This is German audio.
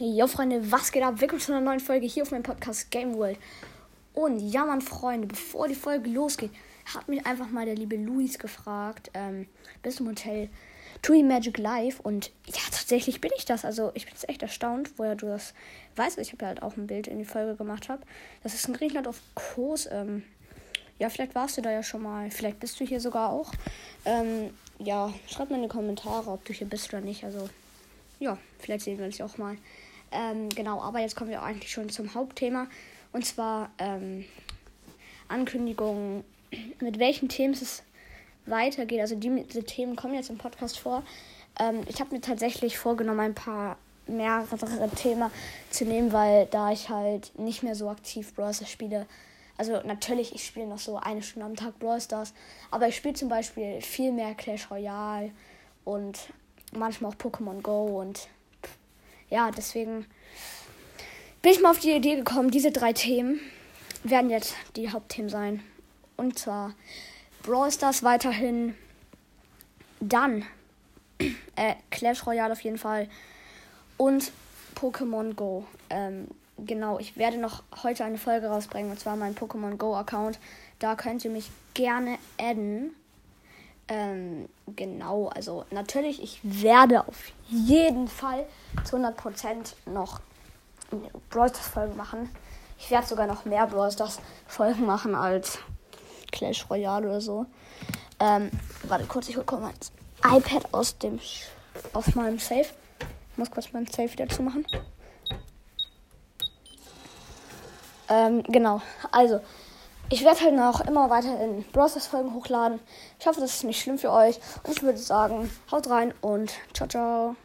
Jo Freunde, was geht ab? Willkommen zu einer neuen Folge hier auf meinem Podcast Game World. Und ja, Mann, Freunde, bevor die Folge losgeht, hat mich einfach mal der liebe Luis gefragt, ähm, bist du im Hotel Tui Magic Live? Und ja, tatsächlich bin ich das. Also ich bin jetzt echt erstaunt, woher du das weißt. Ich habe ja halt auch ein Bild in die Folge gemacht habe. Das ist in Griechenland auf Kurs. Ähm, ja, vielleicht warst du da ja schon mal. Vielleicht bist du hier sogar auch. Ähm, ja, schreib mal in die Kommentare, ob du hier bist oder nicht. Also ja, vielleicht sehen wir uns ja auch mal. Ähm, genau, aber jetzt kommen wir eigentlich schon zum Hauptthema. Und zwar ähm, Ankündigungen, mit welchen Themen es weitergeht. Also die, diese Themen kommen jetzt im Podcast vor. Ähm, ich habe mir tatsächlich vorgenommen, ein paar mehrere Themen zu nehmen, weil da ich halt nicht mehr so aktiv Browser spiele. Also natürlich, ich spiele noch so eine Stunde am Tag Brawl Stars, aber ich spiele zum Beispiel viel mehr Clash Royale und manchmal auch Pokémon Go und ja, deswegen bin ich mal auf die Idee gekommen, diese drei Themen werden jetzt die Hauptthemen sein. Und zwar Brawl Stars weiterhin, dann äh, Clash Royale auf jeden Fall und Pokémon Go. Ähm, genau, ich werde noch heute eine Folge rausbringen und zwar mein Pokémon Go Account. Da könnt ihr mich gerne adden. Ähm, genau, also natürlich, ich werde auf jeden Fall zu 100% noch Brawl Stars Folge machen. Ich werde sogar noch mehr Brawl Stars Folgen machen als Clash Royale oder so. Ähm, warte kurz, ich hole mein iPad aus dem aus meinem Safe. Ich muss kurz mein Safe wieder zumachen. Ähm, genau, also ich werde halt noch immer weiter in Browsers Folgen hochladen. Ich hoffe, das ist nicht schlimm für euch. Und ich würde sagen, haut rein und ciao, ciao.